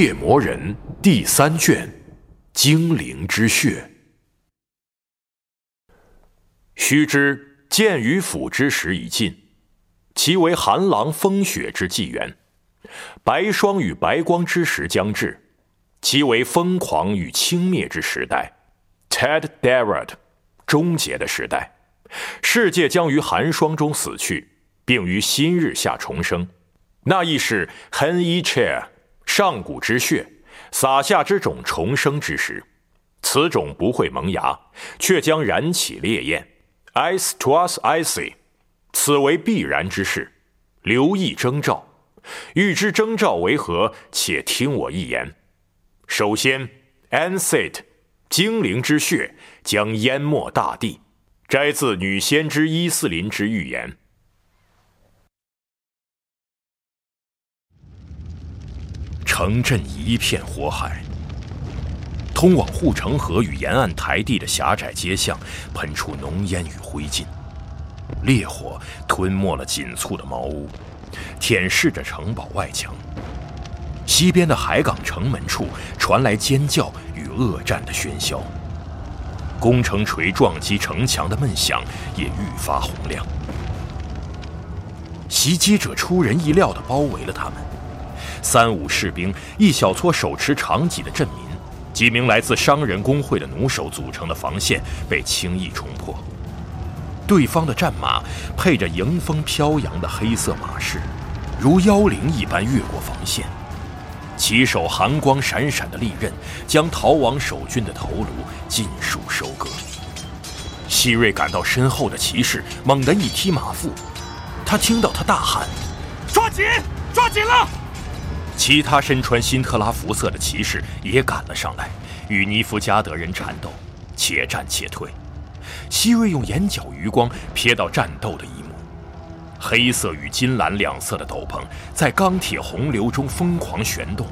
猎魔人第三卷，精灵之血。须知剑与斧之时已尽，其为寒狼风雪之纪元；白霜与白光之时将至，其为疯狂与轻蔑之时代。Ted Darrett，终结的时代，世界将于寒霜中死去，并于新日下重生。那亦是 Hen E Chair。上古之血，撒下之种重生之时，此种不会萌芽，却将燃起烈焰。Ice to us, icy，此为必然之事。留意征兆，欲知征兆为何，且听我一言。首先，Ancet，精灵之血将淹没大地，摘自女先知伊斯林之预言。城镇一片火海，通往护城河与沿岸台地的狭窄街巷喷出浓烟与灰烬，烈火吞没了紧簇的茅屋，舔舐着城堡外墙。西边的海港城门处传来尖叫与恶战的喧嚣，工程锤撞击城墙的闷响也愈发洪亮。袭击者出人意料地包围了他们。三五士兵，一小撮手持长戟的镇民，几名来自商人工会的弩手组成的防线被轻易冲破。对方的战马配着迎风飘扬的黑色马饰，如妖灵一般越过防线，骑手寒光闪闪的利刃将逃亡守军的头颅尽数收割。希瑞感到身后的骑士，猛地一踢马腹，他听到他大喊：“抓紧，抓紧了！”其他身穿辛特拉服色的骑士也赶了上来，与尼夫加德人缠斗，且战且退。希瑞用眼角余光瞥到战斗的一幕：黑色与金蓝两色的斗篷在钢铁洪流中疯狂旋动，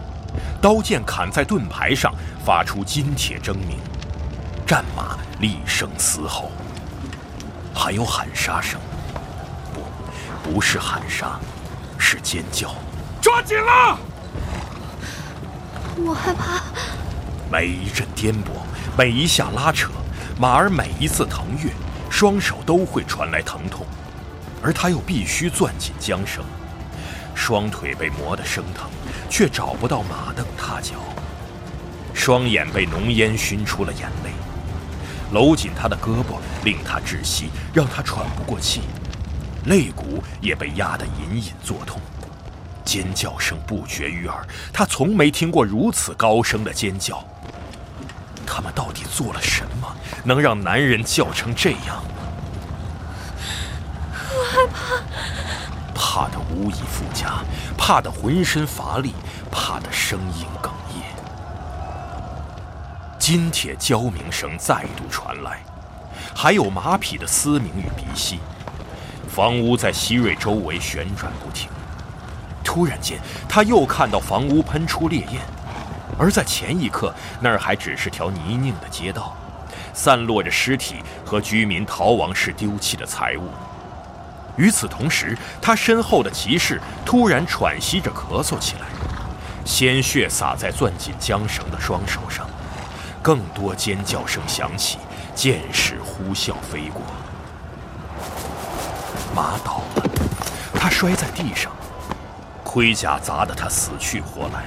刀剑砍在盾牌上，发出金铁铮鸣；战马厉声嘶吼，还有喊杀声。不，不是喊杀，是尖叫。抓紧了！我害怕。每一阵颠簸，每一下拉扯，马儿每一次腾跃，双手都会传来疼痛，而他又必须攥紧缰绳。双腿被磨得生疼，却找不到马凳踏脚。双眼被浓烟熏出了眼泪，搂紧他的胳膊令他窒息，让他喘不过气，肋骨也被压得隐隐作痛。尖叫声不绝于耳，他从没听过如此高声的尖叫。他们到底做了什么，能让男人叫成这样？我害怕，怕的无以复加，怕的浑身乏力，怕的声音哽咽。金铁交鸣声再度传来，还有马匹的嘶鸣与鼻息。房屋在希瑞周围旋转不停。突然间，他又看到房屋喷出烈焰，而在前一刻，那儿还只是条泥泞的街道，散落着尸体和居民逃亡时丢弃的财物。与此同时，他身后的骑士突然喘息着咳嗽起来，鲜血洒在攥紧缰绳的双手上，更多尖叫声响起，剑矢呼啸飞过，马倒了，他摔在地上。盔甲砸得他死去活来，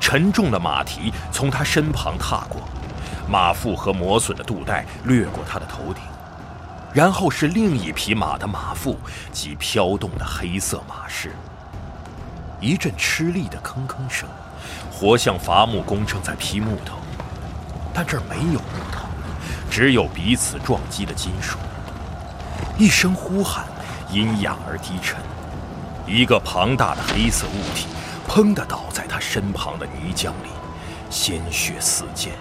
沉重的马蹄从他身旁踏过，马腹和磨损的肚带掠过他的头顶，然后是另一匹马的马腹及飘动的黑色马饰。一阵吃力的吭吭声，活像伐木工正在劈木头，但这儿没有木头，只有彼此撞击的金属。一声呼喊，阴哑而低沉。一个庞大的黑色物体，砰的倒在他身旁的泥浆里，鲜血四溅。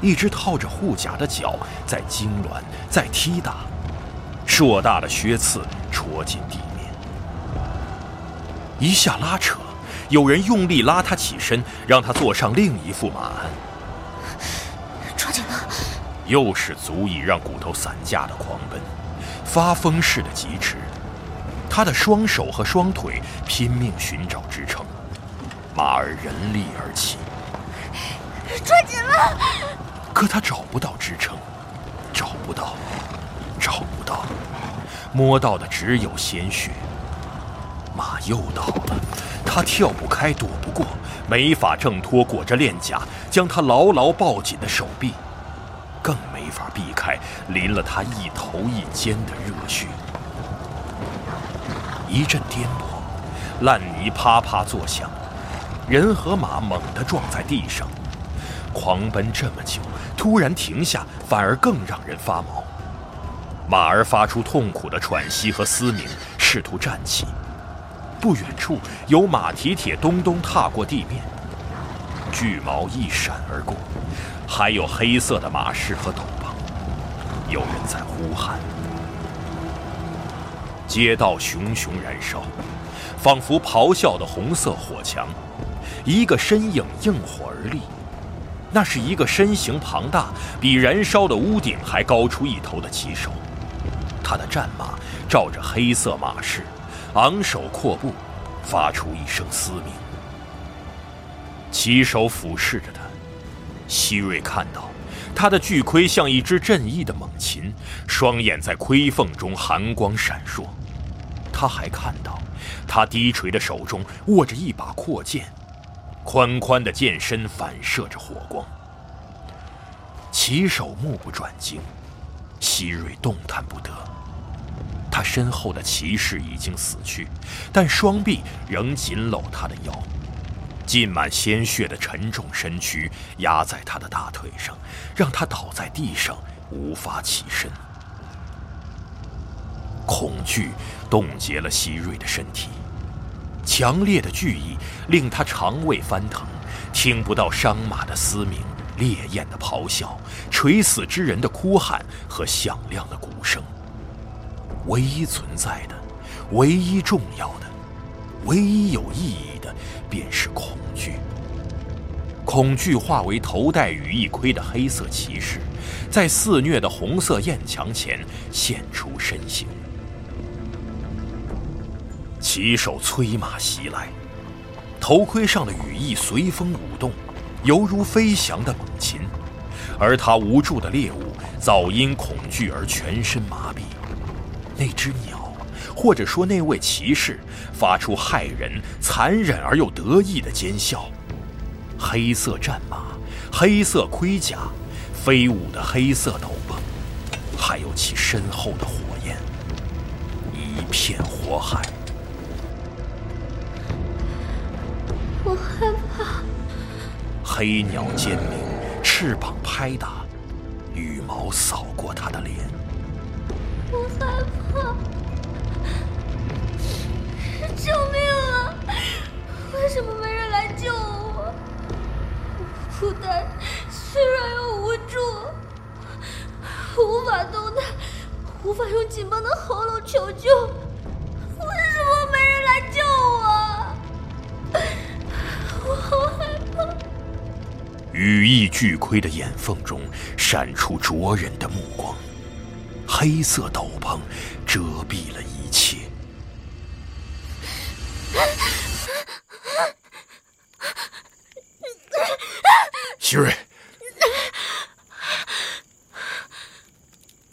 一只套着护甲的脚在痉挛，在踢打，硕大的靴刺戳进地面。一下拉扯，有人用力拉他起身，让他坐上另一副马鞍。抓紧了！又是足以让骨头散架的狂奔，发疯似的疾驰。他的双手和双腿拼命寻找支撑，马儿人力而起，抓紧了！可他找不到支撑，找不到，找不到，摸到的只有鲜血。马又倒了，他跳不开，躲不过，没法挣脱裹着链甲将他牢牢抱紧的手臂，更没法避开淋了他一头一肩的热血。一阵颠簸，烂泥啪啪作响，人和马猛地撞在地上。狂奔这么久，突然停下，反而更让人发毛。马儿发出痛苦的喘息和嘶鸣，试图站起。不远处有马蹄铁咚咚踏过地面，巨毛一闪而过，还有黑色的马饰和斗篷。有人在呼喊。街道熊熊燃烧，仿佛咆哮的红色火墙。一个身影应火而立，那是一个身形庞大、比燃烧的屋顶还高出一头的骑手。他的战马罩着黑色马饰，昂首阔步，发出一声嘶鸣。骑手俯视着他，希瑞看到他的巨盔像一只振翼的猛禽，双眼在盔缝中寒光闪烁。他还看到，他低垂的手中握着一把阔剑。宽宽的剑身反射着火光，骑手目不转睛，希瑞动弹不得。他身后的骑士已经死去，但双臂仍紧搂他的腰，浸满鲜血的沉重身躯压在他的大腿上，让他倒在地上无法起身。恐惧冻结了希瑞的身体。强烈的惧意令他肠胃翻腾，听不到伤马的嘶鸣、烈焰的咆哮、垂死之人的哭喊和响亮的鼓声。唯一存在的、唯一重要的、唯一有意义，便是恐惧。恐惧化为头戴羽翼盔的黑色骑士，在肆虐的红色焰墙前现出身形。骑手催马袭来，头盔上的羽翼随风舞动，犹如飞翔的猛禽。而他无助的猎物早因恐惧而全身麻痹。那只鸟，或者说那位骑士，发出骇人、残忍而又得意的尖笑。黑色战马，黑色盔甲，飞舞的黑色斗篷，还有其身后的火焰，一片火海。我害怕。黑鸟尖鸣，翅膀拍打，羽毛扫过他的脸。我害怕。为什么没人来救我？我孤单、虚软又无助，无法动弹，无法用紧绷的喉咙求救。为什么没人来救我？我好害怕！羽翼巨盔的眼缝中闪出灼人的目光，黑色斗篷遮蔽了一切。希瑞，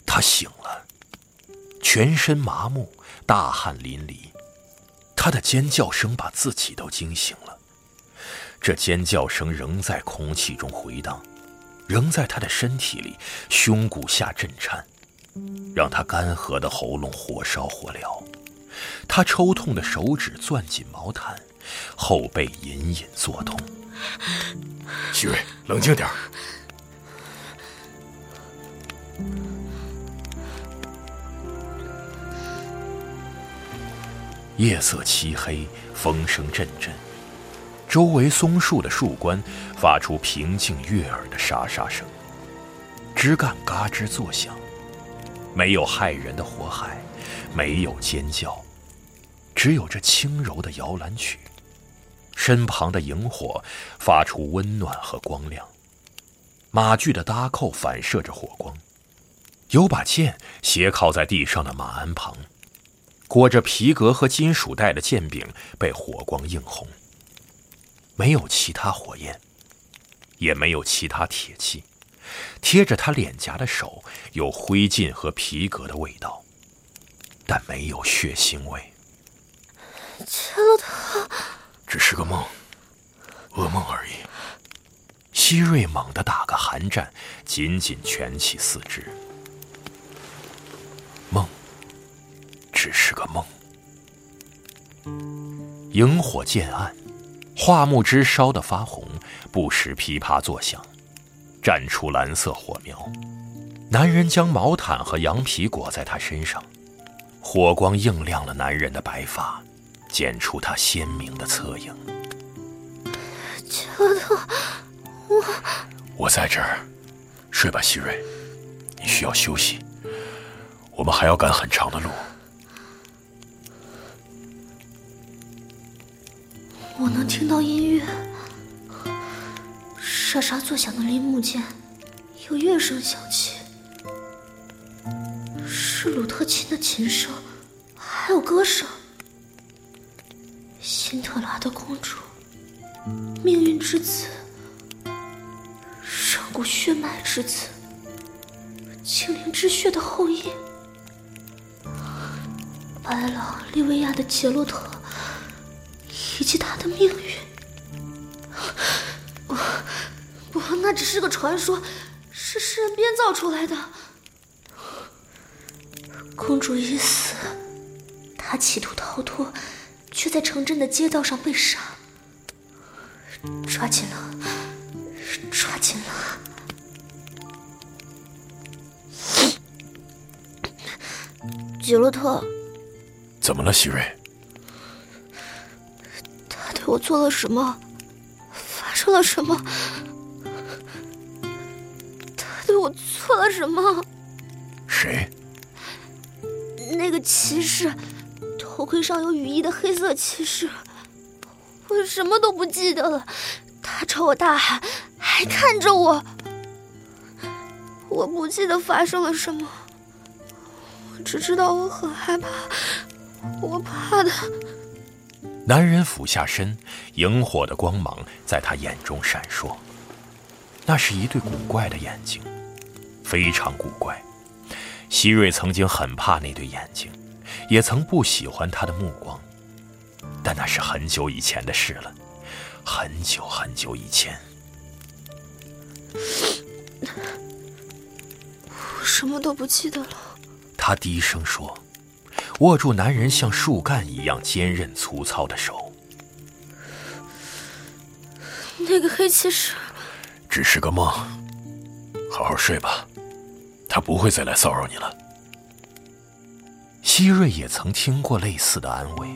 他醒了，全身麻木，大汗淋漓，他的尖叫声把自己都惊醒了。这尖叫声仍在空气中回荡，仍在他的身体里、胸骨下震颤，让他干涸的喉咙火烧火燎。他抽痛的手指攥紧毛毯，后背隐隐作痛。徐瑞，冷静点夜色漆黑，风声阵阵。周围松树的树冠发出平静悦耳的沙沙声，枝干嘎吱作响，没有骇人的火海，没有尖叫，只有这轻柔的摇篮曲。身旁的萤火发出温暖和光亮，马具的搭扣反射着火光，有把剑斜靠在地上的马鞍旁，裹着皮革和金属带的剑柄被火光映红。没有其他火焰，也没有其他铁器。贴着他脸颊的手有灰烬和皮革的味道，但没有血腥味。杰洛特，只是个梦，噩梦而已。希瑞猛地打个寒战，紧紧蜷起四肢。梦，只是个梦。萤火渐暗，桦木枝烧得发红，不时噼啪作响。绽出蓝色火苗，男人将毛毯和羊皮裹在他身上，火光映亮了男人的白发，剪出他鲜明的侧影。杰洛特，我我在这儿，睡吧，希瑞，你需要休息，我们还要赶很长的路。我能听到音乐。沙沙作响的铃木间，有乐声响起，是鲁特琴的琴声，还有歌声。辛特拉的公主，命运之子，上古血脉之子，精灵之血的后裔，白狼利维亚的杰洛特，以及他的命运。不，不那只是个传说，是诗人编造出来的。公主已死，她企图逃脱，却在城镇的街道上被杀。抓紧了，抓紧了！杰洛特，怎么了，希瑞？他对我做了什么？发生了什么？他对我做了什么？谁？那个骑士，头盔上有羽翼的黑色骑士。我什么都不记得了。他朝我大喊，还看着我。我不记得发生了什么，我只知道我很害怕。我怕的。男人俯下身，萤火的光芒在他眼中闪烁。那是一对古怪的眼睛。非常古怪，希瑞曾经很怕那对眼睛，也曾不喜欢他的目光，但那是很久以前的事了，很久很久以前。我 什么都不记得了。他低声说，握住男人像树干一样坚韧粗糙的手。那个黑骑士，只是个梦，好好睡吧。他不会再来骚扰你了。希瑞也曾听过类似的安慰。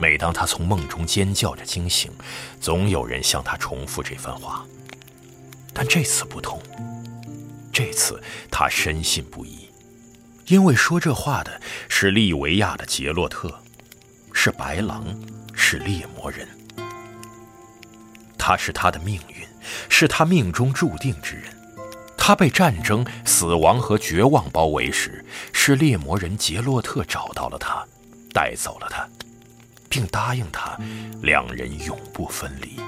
每当他从梦中尖叫着惊醒，总有人向他重复这番话。但这次不同，这次他深信不疑，因为说这话的是利维亚的杰洛特，是白狼，是猎魔人。他是他的命运，是他命中注定之人。他被战争、死亡和绝望包围时，是猎魔人杰洛特找到了他，带走了他，并答应他，两人永不分离。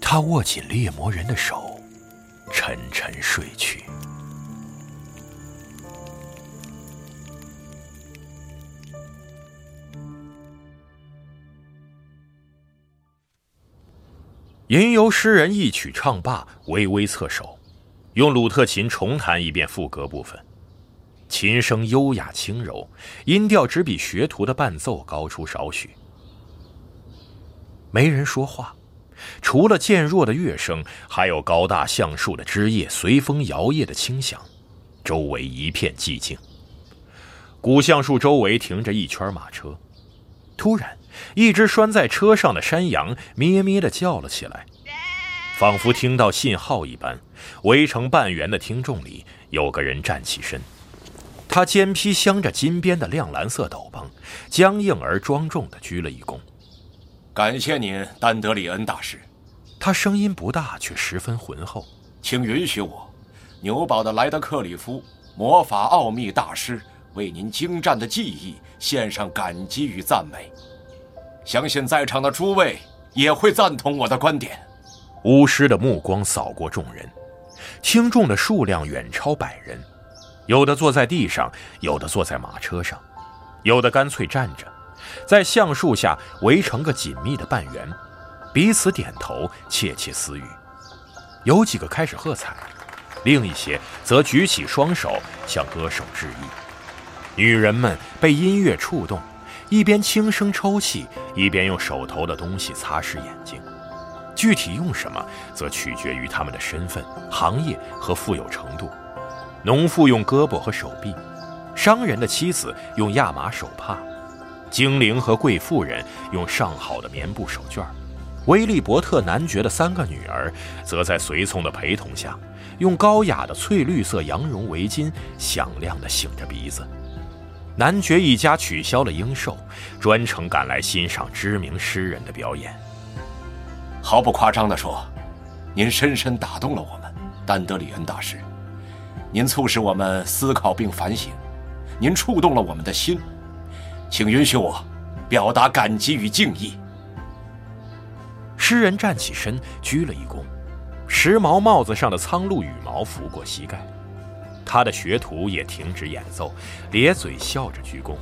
他握紧猎魔人的手，沉沉睡去。吟游诗人一曲唱罢，微微侧手，用鲁特琴重弹一遍副歌部分。琴声优雅轻柔，音调只比学徒的伴奏高出少许。没人说话，除了渐弱的乐声，还有高大橡树的枝叶随风摇曳的轻响。周围一片寂静。古橡树周围停着一圈马车。突然。一只拴在车上的山羊咩咩地叫了起来，仿佛听到信号一般。围成半圆的听众里，有个人站起身，他肩披镶着金边的亮蓝色斗篷，僵硬而庄重地鞠了一躬。感谢您，丹德里恩大师。他声音不大，却十分浑厚。请允许我，纽堡的莱德克里夫魔法奥秘大师，为您精湛的技艺献上感激与赞美。相信在场的诸位也会赞同我的观点。巫师的目光扫过众人，听众的数量远超百人，有的坐在地上，有的坐在马车上，有的干脆站着，在橡树下围成个紧密的半圆，彼此点头，窃窃私语。有几个开始喝彩，另一些则举起双手向歌手致意。女人们被音乐触动，一边轻声抽泣，一边用手头的东西擦拭眼睛。具体用什么，则取决于他们的身份、行业和富有程度。农妇用胳膊和手臂，商人的妻子用亚麻手帕，精灵和贵妇人用上好的棉布手绢威利伯特男爵的三个女儿，则在随从的陪同下，用高雅的翠绿色羊绒围巾响亮地擤着鼻子。男爵一家取消了应寿，专程赶来欣赏知名诗人的表演。毫不夸张地说，您深深打动了我们，丹德里恩大师。您促使我们思考并反省，您触动了我们的心，请允许我表达感激与敬意。诗人站起身，鞠了一躬，时髦帽子上的苍鹭羽毛拂过膝盖。他的学徒也停止演奏，咧嘴笑着鞠躬。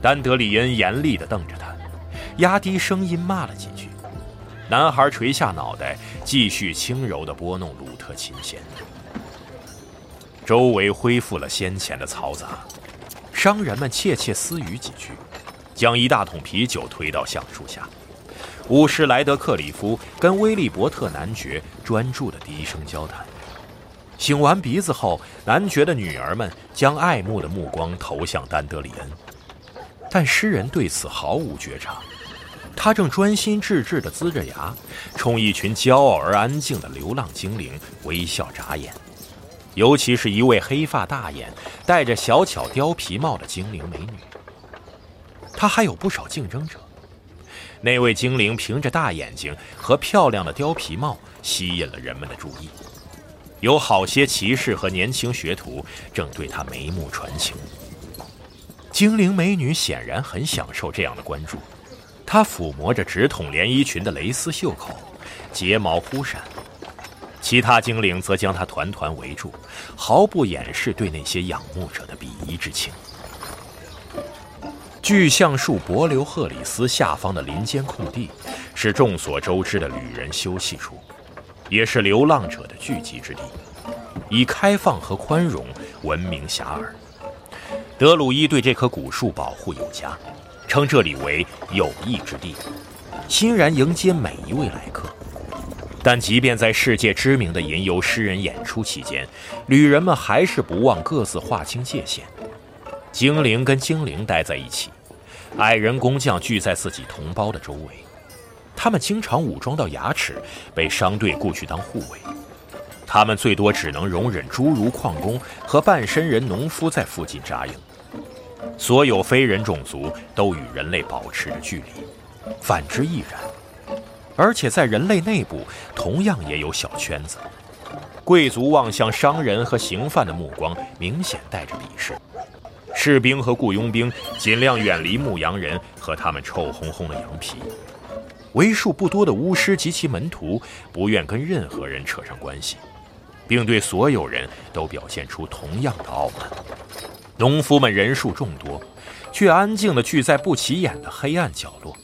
丹德里恩严厉地瞪着他，压低声音骂了几句。男孩垂下脑袋，继续轻柔地拨弄鲁特琴弦。周围恢复了先前的嘈杂，商人们窃窃私语几句，将一大桶啤酒推到橡树下。巫师莱德克里夫跟威利伯特男爵专注地低声交谈。擤完鼻子后，男爵的女儿们将爱慕的目光投向丹德里恩，但诗人对此毫无觉察。他正专心致志地呲着牙，冲一群骄傲而安静的流浪精灵微笑眨眼，尤其是一位黑发大眼、戴着小巧貂皮帽的精灵美女。他还有不少竞争者。那位精灵凭着大眼睛和漂亮的貂皮帽吸引了人们的注意，有好些骑士和年轻学徒正对他眉目传情。精灵美女显然很享受这样的关注，她抚摸着直筒连衣裙的蕾丝袖口，睫毛忽闪；其他精灵则将她团团围住，毫不掩饰对那些仰慕者的鄙夷之情。巨橡树伯留赫里斯下方的林间空地，是众所周知的旅人休息处，也是流浪者的聚集之地，以开放和宽容闻名遐迩。德鲁伊对这棵古树保护有加，称这里为友谊之地，欣然迎接每一位来客。但即便在世界知名的吟游诗人演出期间，旅人们还是不忘各自划清界限。精灵跟精灵待在一起，矮人工匠聚在自己同胞的周围，他们经常武装到牙齿，被商队雇去当护卫。他们最多只能容忍侏儒矿工和半身人农夫在附近扎营。所有非人种族都与人类保持着距离，反之亦然。而且在人类内部，同样也有小圈子。贵族望向商人和刑犯的目光明显带着鄙视。士兵和雇佣兵尽量远离牧羊人和他们臭烘烘的羊皮。为数不多的巫师及其门徒不愿跟任何人扯上关系，并对所有人都表现出同样的傲慢。农夫们人数众多，却安静地聚在不起眼的黑暗角落。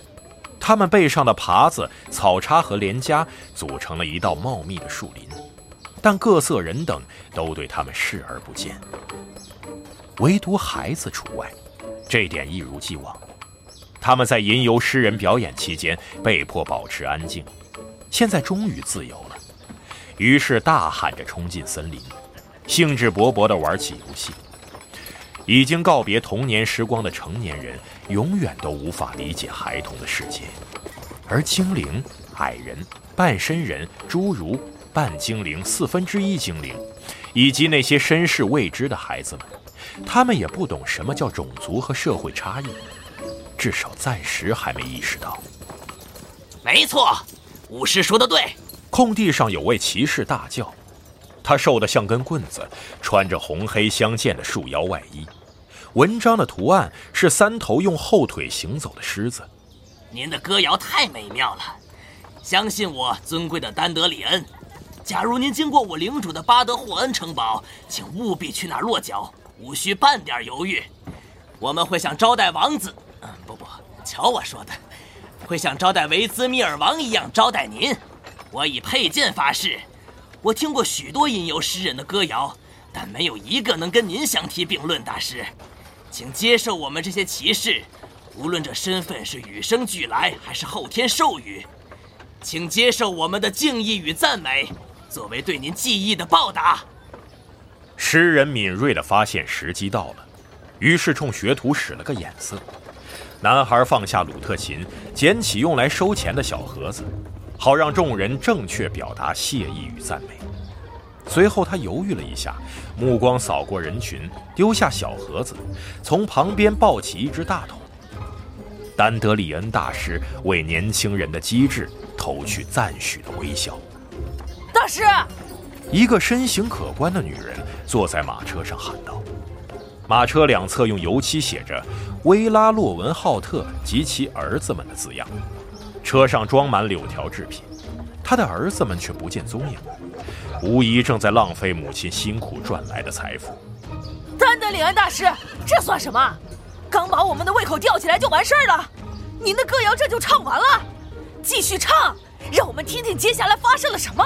他们背上的耙子、草叉和镰夹组成了一道茂密的树林，但各色人等都对他们视而不见。唯独孩子除外，这点一如既往。他们在吟游诗人表演期间被迫保持安静，现在终于自由了，于是大喊着冲进森林，兴致勃勃地玩起游戏。已经告别童年时光的成年人永远都无法理解孩童的世界，而精灵、矮人、半身人、侏儒、半精灵、四分之一精灵，以及那些身世未知的孩子们。他们也不懂什么叫种族和社会差异，至少暂时还没意识到。没错，武士说的对。空地上有位骑士大叫，他瘦得像根棍子，穿着红黑相间的束腰外衣，文章的图案是三头用后腿行走的狮子。您的歌谣太美妙了，相信我，尊贵的丹德里恩。假如您经过我领主的巴德霍恩城堡，请务必去那儿落脚，无需半点犹豫。我们会像招待王子，嗯，不不，瞧我说的，会像招待维兹米尔王一样招待您。我以佩剑发誓，我听过许多吟游诗人的歌谣，但没有一个能跟您相提并论。大师，请接受我们这些骑士，无论这身份是与生俱来还是后天授予，请接受我们的敬意与赞美。作为对您记忆的报答，诗人敏锐地发现时机到了，于是冲学徒使了个眼色。男孩放下鲁特琴，捡起用来收钱的小盒子，好让众人正确表达谢意与赞美。随后他犹豫了一下，目光扫过人群，丢下小盒子，从旁边抱起一只大桶。丹德里恩大师为年轻人的机智投去赞许的微笑。大师，一个身形可观的女人坐在马车上喊道：“马车两侧用油漆写着‘威拉洛文浩特及其儿子们’的字样，车上装满柳条制品，他的儿子们却不见踪影，无疑正在浪费母亲辛苦赚来的财富。”丹德里安大师，这算什么？刚把我们的胃口吊起来就完事儿了？您的歌谣这就唱完了？继续唱，让我们听听接下来发生了什么。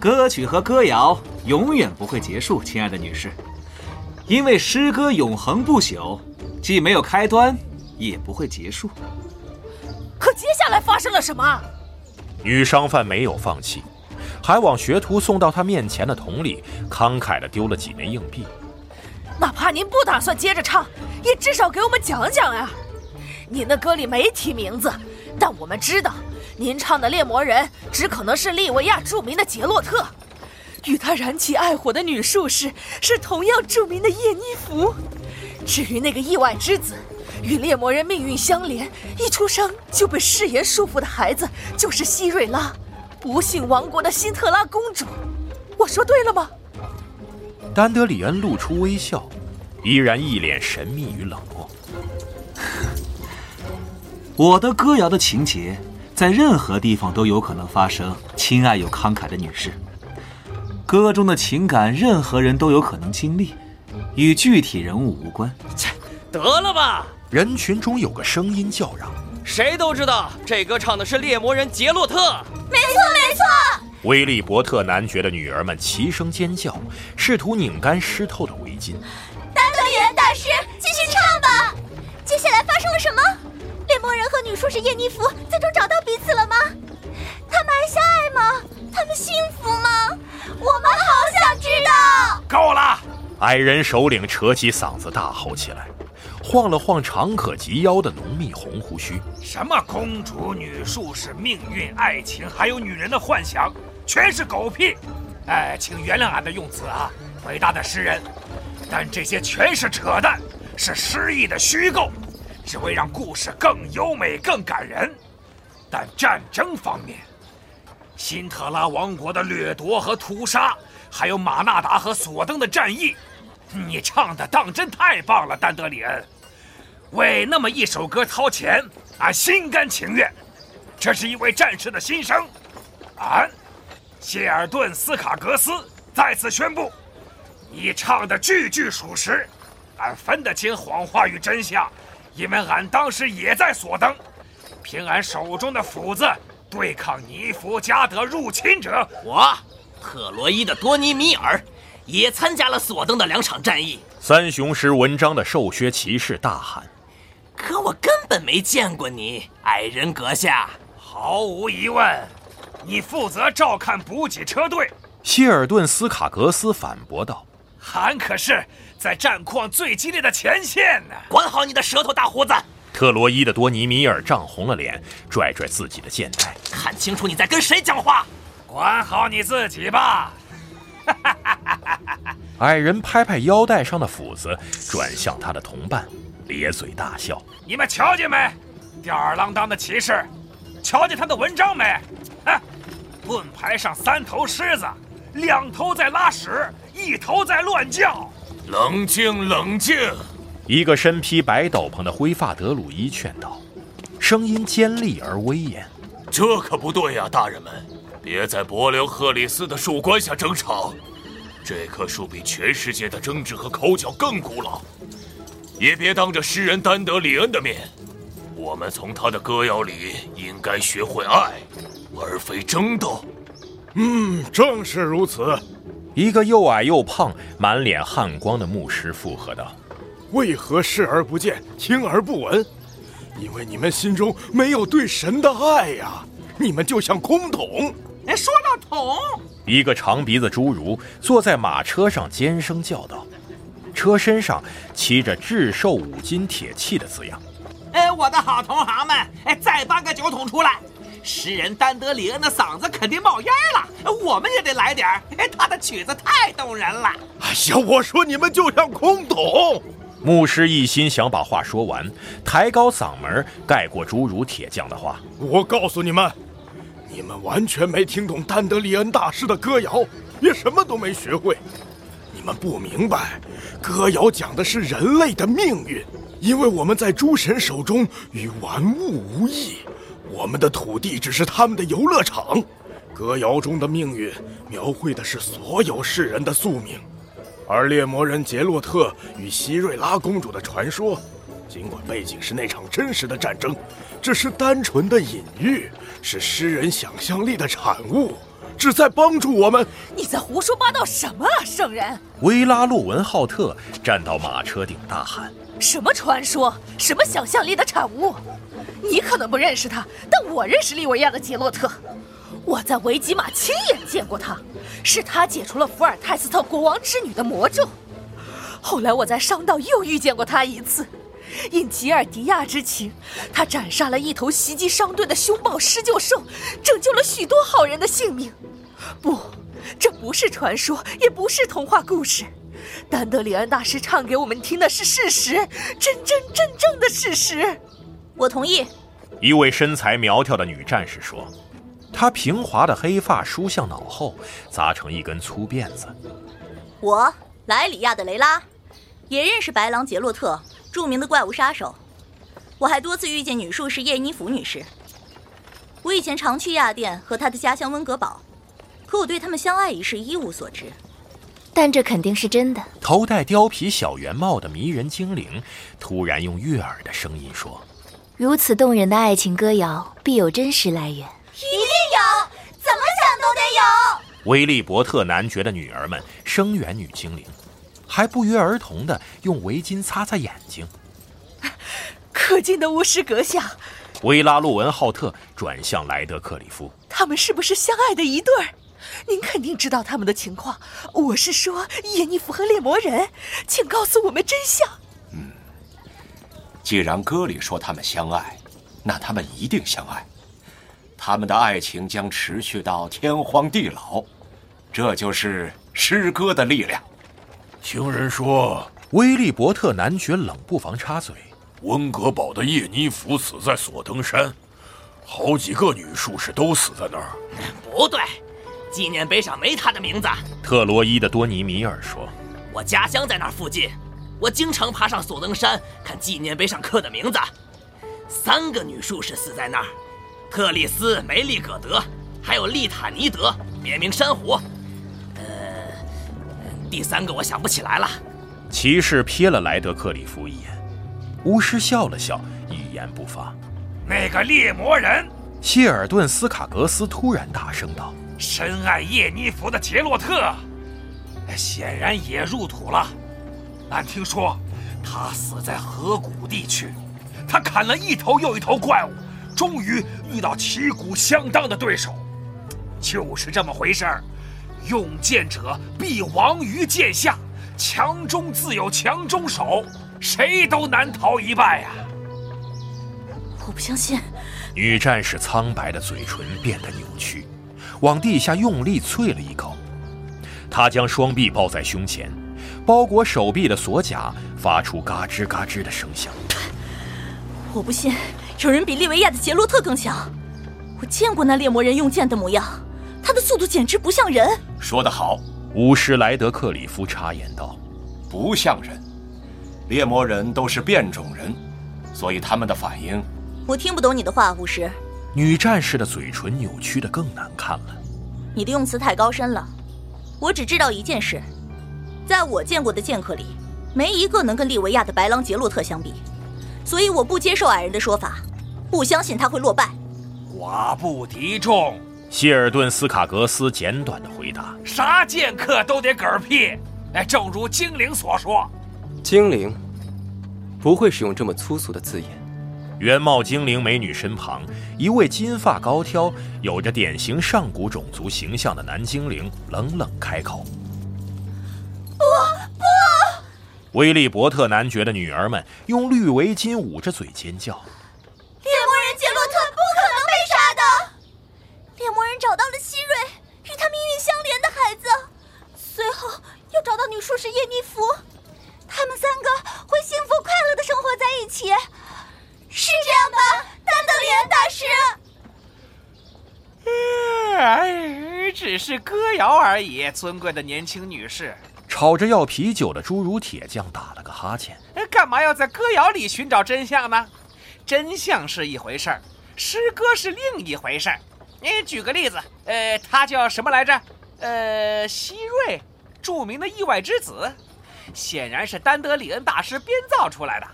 歌曲和歌谣永远不会结束，亲爱的女士，因为诗歌永恒不朽，既没有开端，也不会结束。可接下来发生了什么？女商贩没有放弃，还往学徒送到他面前的桶里慷慨地丢了几枚硬币。哪怕您不打算接着唱，也至少给我们讲讲呀。您的歌里没提名字，但我们知道。您唱的猎魔人只可能是利维亚著名的杰洛特，与他燃起爱火的女术士是同样著名的叶妮芙。至于那个意外之子，与猎魔人命运相连，一出生就被誓言束缚的孩子，就是希瑞拉，不幸王国的辛特拉公主。我说对了吗？丹德里恩露出微笑，依然一脸神秘与冷漠。我的歌谣的情节。在任何地方都有可能发生，亲爱又慷慨的女士。歌中的情感，任何人都有可能经历，与具体人物无关。切，得了吧！人群中有个声音叫嚷：“谁都知道这歌唱的是猎魔人杰洛特。”没错，没错。威利伯特男爵的女儿们齐声尖叫，试图拧干湿透的围巾。丹德里恩大师，继续唱吧。接下来发生了什么？猎魔人和女术士叶妮芙最终找到彼此了吗？他们还相爱吗？他们幸福吗？我们好想知道。够了！矮人首领扯起嗓子大吼起来，晃了晃长可及腰的浓密红胡须。什么公主、女术士、命运、爱情，还有女人的幻想，全是狗屁！哎，请原谅俺的用词啊，伟大的诗人，但这些全是扯淡，是诗意的虚构。只会让故事更优美、更感人，但战争方面，辛特拉王国的掠夺和屠杀，还有马纳达和索登的战役，你唱的当真太棒了，丹德里恩。为那么一首歌掏钱，俺心甘情愿。这是一位战士的心声。俺，谢尔顿斯卡格斯在此宣布，你唱的句句属实，俺分得清谎话与真相。因为俺当时也在索登，凭俺手中的斧子对抗尼弗加德入侵者。我，特洛伊的多尼米尔，也参加了索登的两场战役。三雄狮文章的瘦削骑士大喊：“可我根本没见过你，矮人阁下。”毫无疑问，你负责照看补给车队。希尔顿斯卡格斯反驳道：“俺可是。”在战况最激烈的前线呢！管好你的舌头，大胡子！特洛伊的多尼米尔涨红了脸，拽拽自己的剑带，看清楚你在跟谁讲话！管好你自己吧！矮人拍拍腰带上的斧子，转向他的同伴，咧嘴大笑：“你们瞧见没？吊儿郎当的骑士，瞧见他的文章没？哎，盾牌上三头狮子，两头在拉屎，一头在乱叫。”冷静，冷静！一个身披白斗篷的灰发德鲁伊劝道。声音尖利而威严。这可不对呀，大人们，别在伯留赫里斯的树冠下争吵。这棵树比全世界的争执和口角更古老。也别当着诗人丹德里恩的面，我们从他的歌谣里应该学会爱，而非争斗。嗯，正是如此。一个又矮又胖、满脸汗光的牧师附和道：“为何视而不见，听而不闻？因为你们心中没有对神的爱呀！你们就像空桶。”哎，说到桶，一个长鼻子侏儒坐在马车上，尖声叫道。车身上漆着“至寿五金铁器”的字样。哎，我的好同行们，哎，再搬个酒桶出来！诗人丹德里恩的嗓子肯定冒烟了，我们也得来点儿。哎，他的曲子太动人了。哎呀，我说你们就像空桶。牧师一心想把话说完，抬高嗓门盖过侏儒铁匠的话。我告诉你们，你们完全没听懂丹德里恩大师的歌谣，也什么都没学会。你们不明白，歌谣讲的是人类的命运，因为我们在诸神手中与玩物无异，我们的土地只是他们的游乐场。歌谣中的命运描绘的是所有世人的宿命，而猎魔人杰洛特与希瑞拉公主的传说，尽管背景是那场真实的战争，只是单纯的隐喻，是诗人想象力的产物。旨在帮助我们。你在胡说八道什么啊，圣人？维拉洛文浩特站到马车顶大喊：“什么传说？什么想象力的产物？你可能不认识他，但我认识利维亚的杰洛特。我在维吉玛亲眼见过他，是他解除了福尔泰斯特国王之女的魔咒。后来我在商道又遇见过他一次，因吉尔迪亚之情，他斩杀了一头袭击商队的凶暴狮鹫兽，拯救了许多好人的性命。不，这不是传说，也不是童话故事。丹德里安大师唱给我们听的是事实，真真正正的事实。我同意。一位身材苗条的女战士说：“她平滑的黑发梳向脑后，扎成一根粗辫子。”我莱里亚的雷拉，也认识白狼杰洛特，著名的怪物杀手。我还多次遇见女术士叶妮芙女士。我以前常去亚殿和她的家乡温格堡。可我对他们相爱一事一无所知，但这肯定是真的。头戴貂皮小圆帽的迷人精灵突然用悦耳的声音说：“如此动人的爱情歌谣，必有真实来源。一定有，怎么想都得有。”威利伯特男爵的女儿们声援女精灵，还不约而同的用围巾擦擦眼睛。可敬的巫师阁下，维拉洛文浩特转向莱德克里夫：“他们是不是相爱的一对儿？”您肯定知道他们的情况，我是说耶尼弗和猎魔人，请告诉我们真相。嗯，既然歌里说他们相爱，那他们一定相爱，他们的爱情将持续到天荒地老，这就是诗歌的力量。听人说，威利伯特男爵冷不防插嘴：温格堡的叶尼弗死在索登山，好几个女术士都死在那儿。不对。纪念碑上没他的名字。特洛伊的多尼米尔说：“我家乡在那附近，我经常爬上索登山看纪念碑上刻的名字。三个女术士死在那儿：特丽斯、梅利葛德，还有利塔尼德，别名珊瑚。呃，第三个我想不起来了。”骑士瞥了莱德克里夫一眼，巫师笑了笑，一言不发。那个猎魔人，谢尔顿斯卡格斯突然大声道。深爱叶尼弗的杰洛特，显然也入土了。俺听说，他死在河谷地区，他砍了一头又一头怪物，终于遇到旗鼓相当的对手。就是这么回事儿，用剑者必亡于剑下，强中自有强中手，谁都难逃一败呀！我不相信。女战士苍白的嘴唇变得扭曲。往地下用力啐了一口，她将双臂抱在胸前，包裹手臂的锁甲发出嘎吱嘎吱的声响。我不信有人比利维亚的杰洛特更强，我见过那猎魔人用剑的模样，他的速度简直不像人。说得好，巫师莱德克里夫插言道：“不像人，猎魔人都是变种人，所以他们的反应我听不懂你的话，巫师。女战士的嘴唇扭曲的更难看了。你的用词太高深了。我只知道一件事，在我见过的剑客里，没一个能跟利维亚的白狼杰洛特相比，所以我不接受矮人的说法，不相信他会落败。寡不敌众。谢尔顿·斯卡格斯简短的回答：“啥剑客都得嗝屁。哎，正如精灵所说，精灵不会使用这么粗俗的字眼。”原貌精灵美女身旁，一位金发高挑、有着典型上古种族形象的男精灵冷冷开口：“不不！”威利伯特男爵的女儿们用绿围巾捂着嘴尖叫：“猎魔人杰洛特不可能被杀的！猎魔人找到了希瑞，与他命运相连的孩子，随后又找到女术士叶妮芙，他们三个会幸福快乐的生活在一起。”是这样吧，丹德里安大师？哎，只是歌谣而已，尊贵的年轻女士。吵着要啤酒的侏儒铁匠打了个哈欠。干嘛要在歌谣里寻找真相呢？真相是一回事儿，诗歌是另一回事儿。你举个例子，呃，他叫什么来着？呃，希瑞，著名的意外之子，显然是丹德里恩大师编造出来的。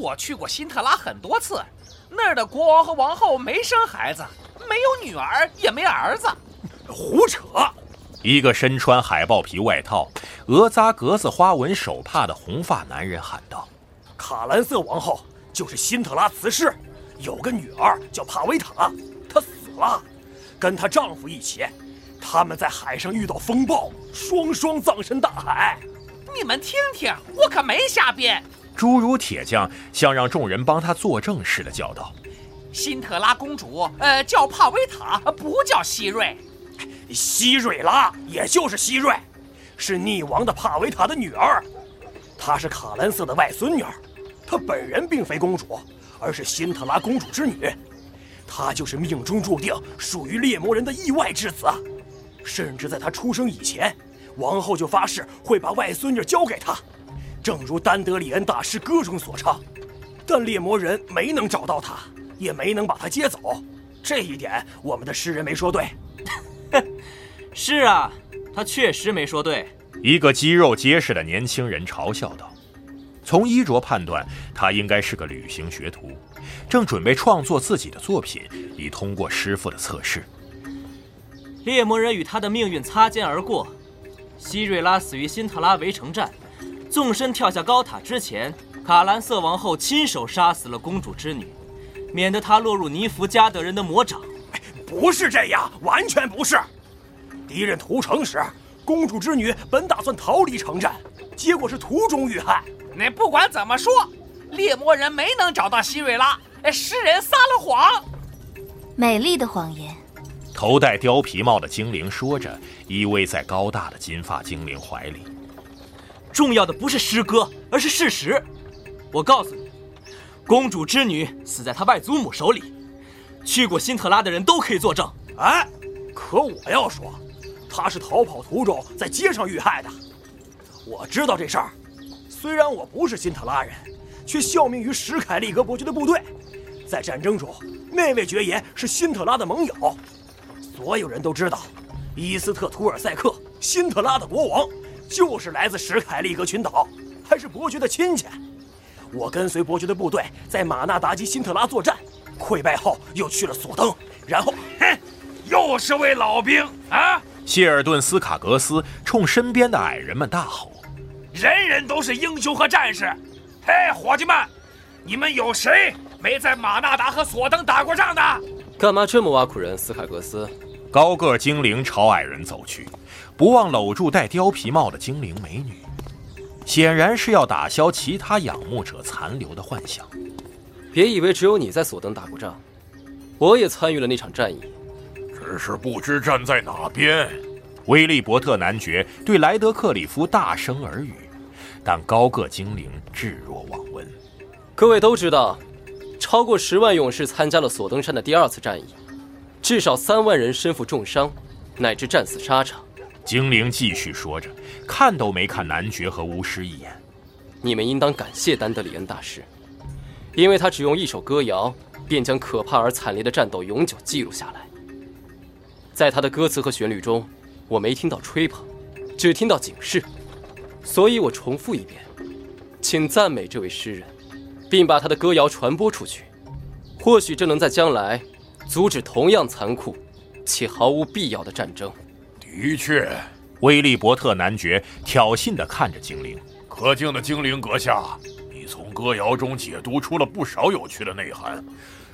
我去过辛特拉很多次，那儿的国王和王后没生孩子，没有女儿，也没儿子。胡扯！一个身穿海豹皮外套、额扎格子花纹手帕的红发男人喊道：“卡兰瑟王后就是辛特拉辞世，有个女儿叫帕维塔，她死了，跟她丈夫一起，他们在海上遇到风暴，双双葬身大海。你们听听，我可没瞎编。”侏儒铁匠像让众人帮他作证似的叫道：“辛特拉公主，呃，叫帕维塔，不叫希瑞。希瑞拉，也就是希瑞，是溺亡的帕维塔的女儿。她是卡兰瑟的外孙女儿。她本人并非公主，而是辛特拉公主之女。她就是命中注定属于猎魔人的意外之子。甚至在她出生以前，王后就发誓会把外孙女交给她。”正如丹德里恩大师歌中所唱，但猎魔人没能找到她，也没能把她接走。这一点，我们的诗人没说对。是啊，他确实没说对。一个肌肉结实的年轻人嘲笑道：“从衣着判断，他应该是个旅行学徒，正准备创作自己的作品，以通过师傅的测试。”猎魔人与他的命运擦肩而过，希瑞拉死于辛特拉围城战。纵身跳下高塔之前，卡兰瑟王后亲手杀死了公主之女，免得她落入尼弗加德人的魔掌。不是这样，完全不是。敌人屠城时，公主之女本打算逃离城镇，结果是途中遇害。那不管怎么说，猎魔人没能找到希瑞拉，诗人撒了谎。美丽的谎言。头戴貂皮帽的精灵说着，依偎在高大的金发精灵怀里。重要的不是诗歌，而是事实。我告诉你，公主之女死在她外祖母手里。去过辛特拉的人都可以作证。哎，可我要说，他是逃跑途中在街上遇害的。我知道这事儿。虽然我不是辛特拉人，却效命于史凯利格伯爵的部队。在战争中，那位爵爷是辛特拉的盟友。所有人都知道，伊斯特图尔塞克，辛特拉的国王。就是来自史凯利格群岛，还是伯爵的亲戚。我跟随伯爵的部队在马纳达及辛特拉作战，溃败后又去了索登，然后，哼，又是位老兵啊！谢尔顿·斯卡格斯冲身边的矮人们大吼：“人人都是英雄和战士！嘿，伙计们，你们有谁没在马纳达和索登打过仗的？干嘛这么挖苦人，斯卡格斯？”高个精灵朝矮人走去。不忘搂住戴貂皮帽的精灵美女，显然是要打消其他仰慕者残留的幻想。别以为只有你在索登打过仗，我也参与了那场战役，只是不知站在哪边。威利伯特男爵对莱德克里夫大声耳语，但高个精灵置若罔闻。各位都知道，超过十万勇士参加了索登山的第二次战役，至少三万人身负重伤，乃至战死沙场。精灵继续说着，看都没看男爵和巫师一眼。你们应当感谢丹德里恩大师，因为他只用一首歌谣，便将可怕而惨烈的战斗永久记录下来。在他的歌词和旋律中，我没听到吹捧，只听到警示，所以我重复一遍，请赞美这位诗人，并把他的歌谣传播出去，或许这能在将来阻止同样残酷且毫无必要的战争。的确，威利伯特男爵挑衅地看着精灵。可敬的精灵阁下，你从歌谣中解读出了不少有趣的内涵，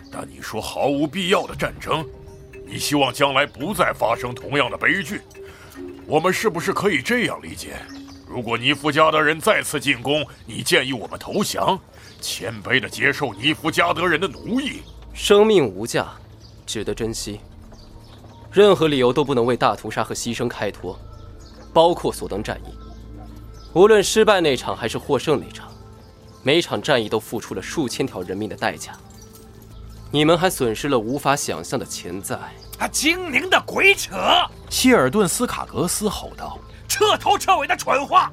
但你说毫无必要的战争，你希望将来不再发生同样的悲剧。我们是不是可以这样理解？如果尼夫加德人再次进攻，你建议我们投降，谦卑地接受尼夫加德人的奴役？生命无价，值得珍惜。任何理由都不能为大屠杀和牺牲开脱，包括索登战役。无论失败那场还是获胜那场，每场战役都付出了数千条人命的代价。你们还损失了无法想象的潜在。啊，精灵的鬼扯！希尔顿斯卡格斯吼道：“彻头彻尾的蠢话！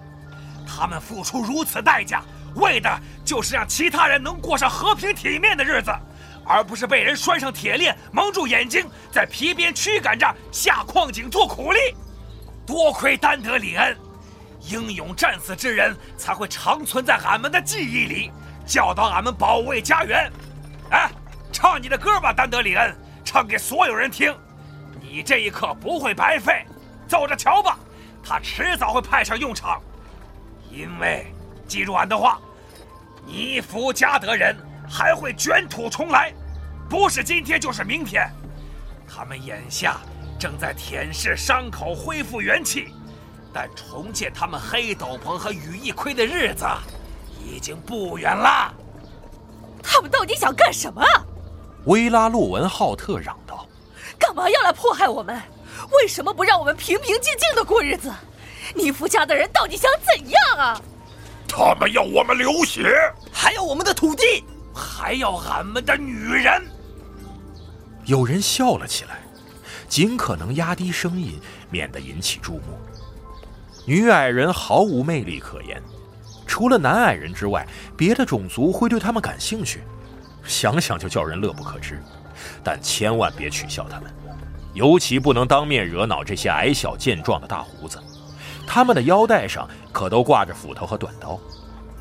他们付出如此代价，为的就是让其他人能过上和平体面的日子，而不是被人拴上铁链，蒙住眼睛，在皮鞭驱赶着下矿井做苦力。多亏丹德里恩。”英勇战死之人才会长存在俺们的记忆里，教导俺们保卫家园。哎，唱你的歌吧，丹德里恩，唱给所有人听。你这一刻不会白费，走着瞧吧，他迟早会派上用场。因为，记住俺的话，尼福加德人还会卷土重来，不是今天就是明天。他们眼下正在舔舐伤口，恢复元气。但重建他们黑斗篷和羽翼盔的日子已经不远了。他们到底想干什么？维拉洛文浩特嚷道：“干嘛要来迫害我们？为什么不让我们平平静静的过日子？尼夫家的人到底想怎样啊？”他们要我们流血，还要我们的土地，还要俺们的女人。有人笑了起来，尽可能压低声音，免得引起注目。女矮人毫无魅力可言，除了男矮人之外，别的种族会对他们感兴趣，想想就叫人乐不可支。但千万别取笑他们，尤其不能当面惹恼这些矮小健壮的大胡子。他们的腰带上可都挂着斧头和短刀，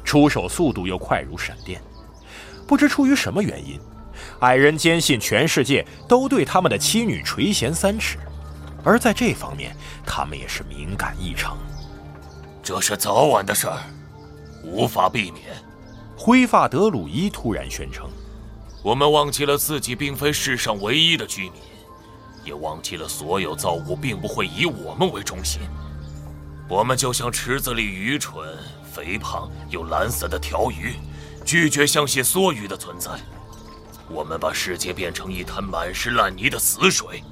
出手速度又快如闪电。不知出于什么原因，矮人坚信全世界都对他们的妻女垂涎三尺，而在这方面，他们也是敏感异常。这是早晚的事儿，无法避免。灰发德鲁伊突然宣称：“我们忘记了自己并非世上唯一的居民，也忘记了所有造物并不会以我们为中心。我们就像池子里愚蠢、肥胖又懒散的条鱼，拒绝相信梭鱼的存在。我们把世界变成一滩满是烂泥的死水。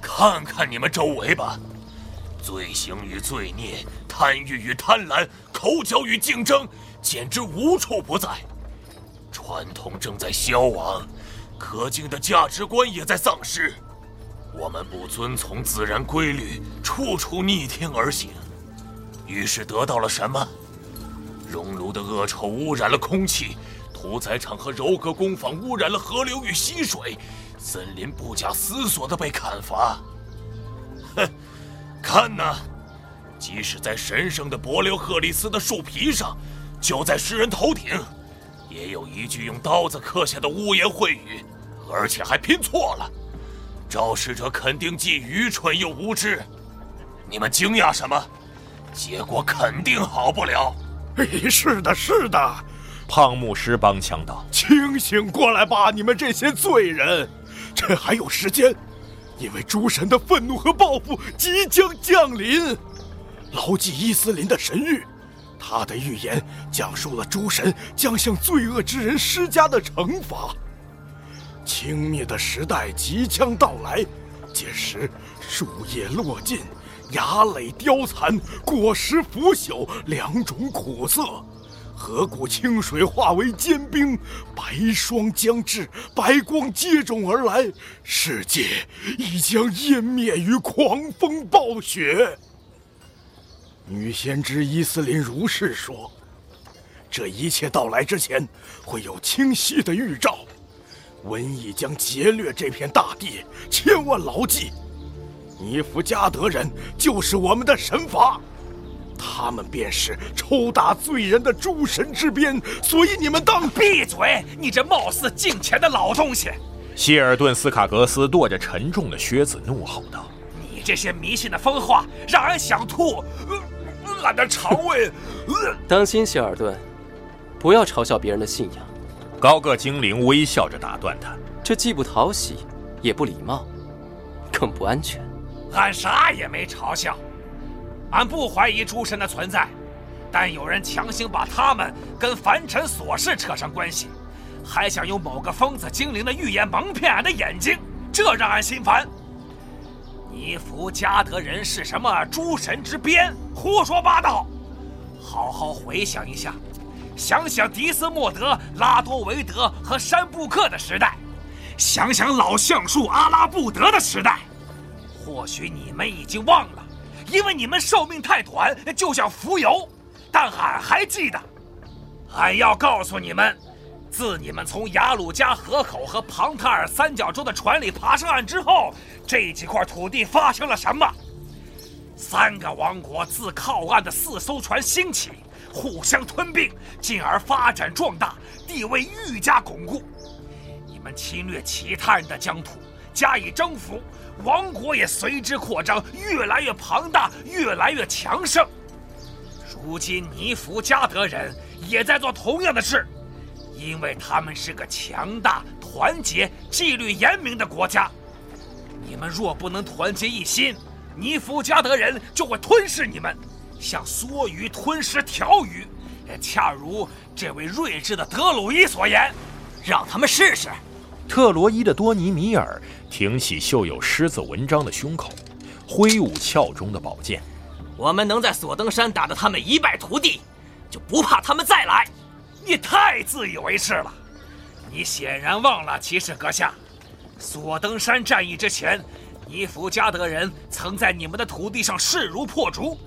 看看你们周围吧。”罪行与罪孽，贪欲与贪婪，口角与竞争，简直无处不在。传统正在消亡，可敬的价值观也在丧失。我们不遵从自然规律，处处逆天而行，于是得到了什么？熔炉的恶臭污染了空气，屠宰场和柔革工坊污染了河流与溪水，森林不假思索地被砍伐。哼！看呐，即使在神圣的柏流赫里斯的树皮上，就在诗人头顶，也有一句用刀子刻下的污言秽语，而且还拼错了。肇事者肯定既愚蠢又无知。你们惊讶什么？结果肯定好不了。哎，是的，是的。胖牧师帮腔道：“清醒过来吧，你们这些罪人，趁还有时间。”因为诸神的愤怒和报复即将降临，牢记伊斯林的神谕，他的预言讲述了诸神将向罪恶之人施加的惩罚。轻蔑的时代即将到来，届时树叶落尽，芽蕾凋残，果实腐朽，两种苦涩。河谷清水化为坚冰，白霜将至，白光接踵而来，世界已将湮灭于狂风暴雪。女先知伊斯林如是说：“这一切到来之前，会有清晰的预兆。瘟疫将劫掠这片大地，千万牢记。尼弗加德人就是我们的神罚，他们便是抽打罪人的诸神之鞭，所以你们当闭嘴！你这貌似敬钱的老东西！希尔顿·斯卡格斯跺着沉重的靴子，怒吼道：“你这些迷信的疯话，让人想吐！俺的肠胃…… 当心，希尔顿，不要嘲笑别人的信仰。”高个精灵微笑着打断他：“这既不讨喜，也不礼貌，更不安全。”俺啥也没嘲笑，俺不怀疑诸神的存在，但有人强行把他们跟凡尘琐事扯上关系，还想用某个疯子精灵的预言蒙骗俺的眼睛，这让俺心烦。尼弗加德人是什么诸神之鞭？胡说八道！好好回想一下，想想迪斯莫德、拉多维德和山布克的时代，想想老橡树阿拉布德的时代。或许你们已经忘了，因为你们寿命太短，就像浮游。但俺还记得，俺要告诉你们，自你们从雅鲁加河口和庞塔尔三角洲的船里爬上岸之后，这几块土地发生了什么？三个王国自靠岸的四艘船兴起，互相吞并，进而发展壮大，地位愈加巩固。你们侵略其他人的疆土，加以征服。王国也随之扩张，越来越庞大，越来越强盛。如今尼弗加德人也在做同样的事，因为他们是个强大、团结、纪律严明的国家。你们若不能团结一心，尼弗加德人就会吞噬你们，像梭鱼吞噬条鱼。恰如这位睿智的德鲁伊所言，让他们试试。特罗伊的多尼米尔挺起绣有狮子纹章的胸口，挥舞鞘中的宝剑。我们能在索登山打得他们一败涂地，就不怕他们再来。你太自以为是了，你显然忘了，骑士阁下，索登山战役之前，尼弗加德人曾在你们的土地上势如破竹，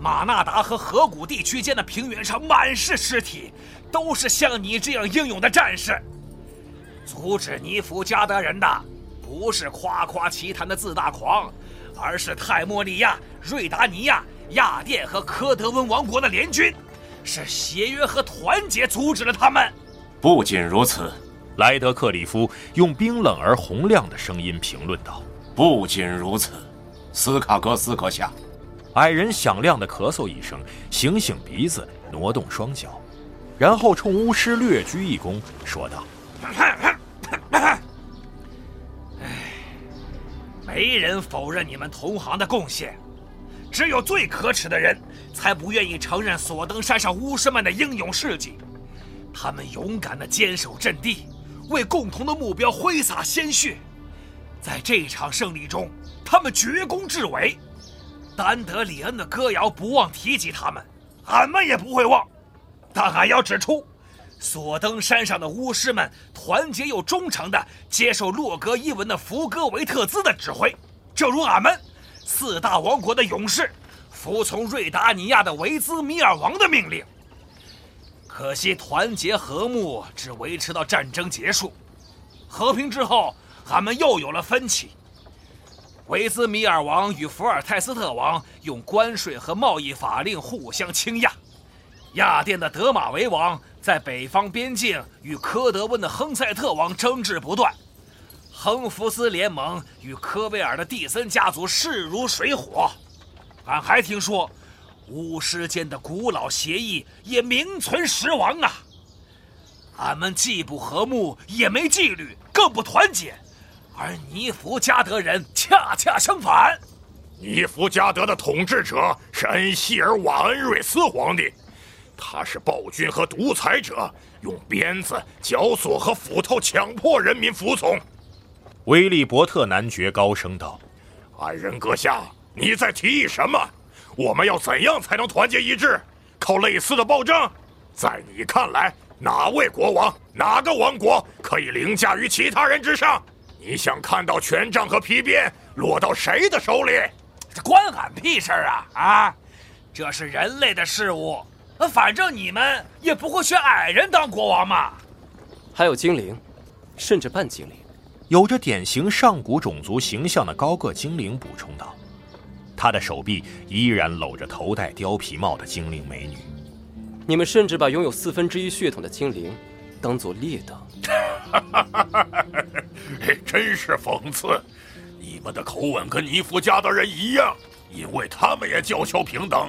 马纳达和河谷地区间的平原上满是尸体，都是像你这样英勇的战士。阻止尼弗加德人的，不是夸夸其谈的自大狂，而是泰莫利亚、瑞达尼亚、亚甸和科德温王国的联军，是协约和团结阻止了他们。不仅如此，莱德克里夫用冰冷而洪亮的声音评论道：“不仅如此，斯卡格斯阁下。”矮人响亮的咳嗽一声，醒醒鼻子，挪动双脚，然后冲巫师略鞠一躬，说道。哎，没人否认你们同行的贡献，只有最可耻的人才不愿意承认索登山上巫师们的英勇事迹。他们勇敢地坚守阵地，为共同的目标挥洒鲜血。在这场胜利中，他们绝功至伟。丹德里恩的歌谣不忘提及他们，俺们也不会忘。但俺要指出。索登山上的巫师们团结又忠诚地接受洛格伊文的福戈维特兹的指挥，正如俺们四大王国的勇士服从瑞达尼亚的维兹米尔王的命令。可惜团结和睦只维持到战争结束，和平之后，俺们又有了分歧。维兹米尔王与福尔泰斯特王用关税和贸易法令互相倾轧，亚甸的德马维王。在北方边境与科德温的亨塞特王争执不断，亨福斯联盟与科威尔的蒂森家族势如水火。俺还听说，巫师间的古老协议也名存实亡啊！俺们既不和睦，也没纪律，更不团结，而尼弗加德人恰恰相反。尼弗加德的统治者是恩希尔瓦恩瑞斯皇帝。他是暴君和独裁者，用鞭子、绞索和斧头强迫人民服从。威利伯特男爵高声道：“矮人阁下，你在提议什么？我们要怎样才能团结一致？靠类似的暴政？在你看来，哪位国王、哪个王国可以凌驾于其他人之上？你想看到权杖和皮鞭落到谁的手里？这关俺屁事啊！啊，这是人类的事物。”反正你们也不会选矮人当国王嘛。还有精灵，甚至半精灵。有着典型上古种族形象的高个精灵补充道：“他的手臂依然搂着头戴貂皮帽的精灵美女。你们甚至把拥有四分之一血统的精灵当做劣等，真是讽刺！你们的口吻跟尼夫家的人一样，因为他们也叫嚣平等，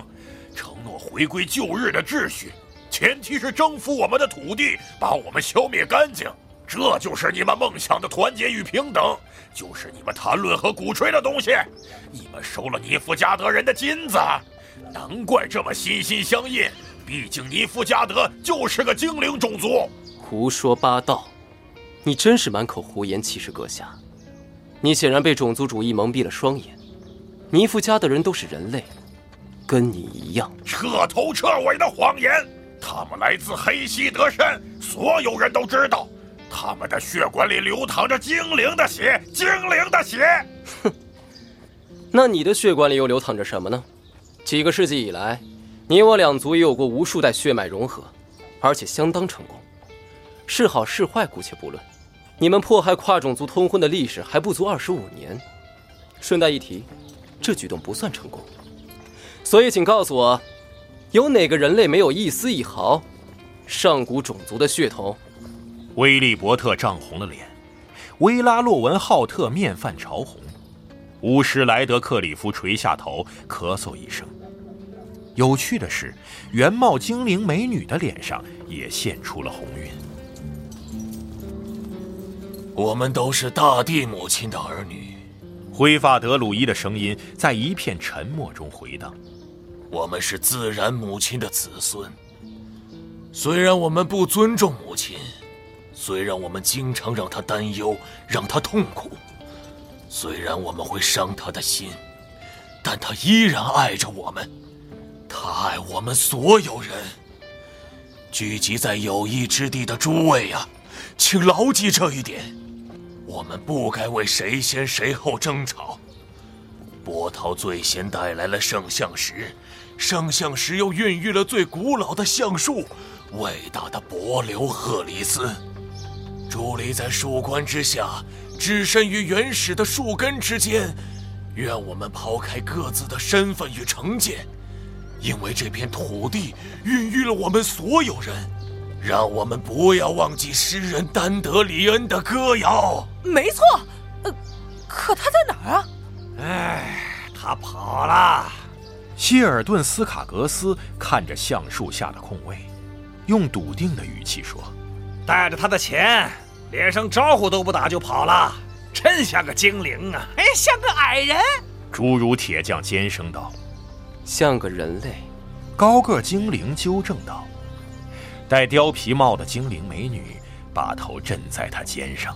承诺回归旧日的秩序，前提是征服我们的土地，把我们消灭干净。”这就是你们梦想的团结与平等，就是你们谈论和鼓吹的东西。你们收了尼夫加德人的金子，难怪这么心心相印。毕竟尼夫加德就是个精灵种族。胡说八道！你真是满口胡言，骑士阁下。你显然被种族主义蒙蔽了双眼。尼夫加德人都是人类，跟你一样。彻头彻尾的谎言！他们来自黑西德山，所有人都知道。他们的血管里流淌着精灵的血，精灵的血。哼，那你的血管里又流淌着什么呢？几个世纪以来，你我两族也有过无数代血脉融合，而且相当成功。是好是坏姑且不论，你们迫害跨种族通婚的历史还不足二十五年。顺带一提，这举动不算成功。所以，请告诉我，有哪个人类没有一丝一毫上古种族的血统？威利伯特涨红了脸，维拉洛文浩特面泛潮红，巫师莱德克里夫垂下头，咳嗽一声。有趣的是，原貌精灵美女的脸上也现出了红晕。我们都是大地母亲的儿女，灰发德鲁伊的声音在一片沉默中回荡。我们是自然母亲的子孙，虽然我们不尊重母亲。虽然我们经常让他担忧，让他痛苦，虽然我们会伤他的心，但他依然爱着我们，他爱我们所有人。聚集在友谊之地的诸位啊，请牢记这一点：我们不该为谁先谁后争吵。波涛最先带来了圣象石，圣象石又孕育了最古老的橡树——伟大的柏流赫里斯。伫立在树冠之下，置身于原始的树根之间。愿我们抛开各自的身份与成见，因为这片土地孕育了我们所有人。让我们不要忘记诗人丹德里恩的歌谣。没错，呃，可他在哪儿啊？哎，他跑了。希尔顿斯卡格斯看着橡树下的空位，用笃定的语气说。带着他的钱，连声招呼都不打就跑了，真像个精灵啊！哎，像个矮人。侏儒铁匠尖声道：“像个人类。”高个精灵纠正道：“戴貂皮帽的精灵美女把头枕在他肩上。”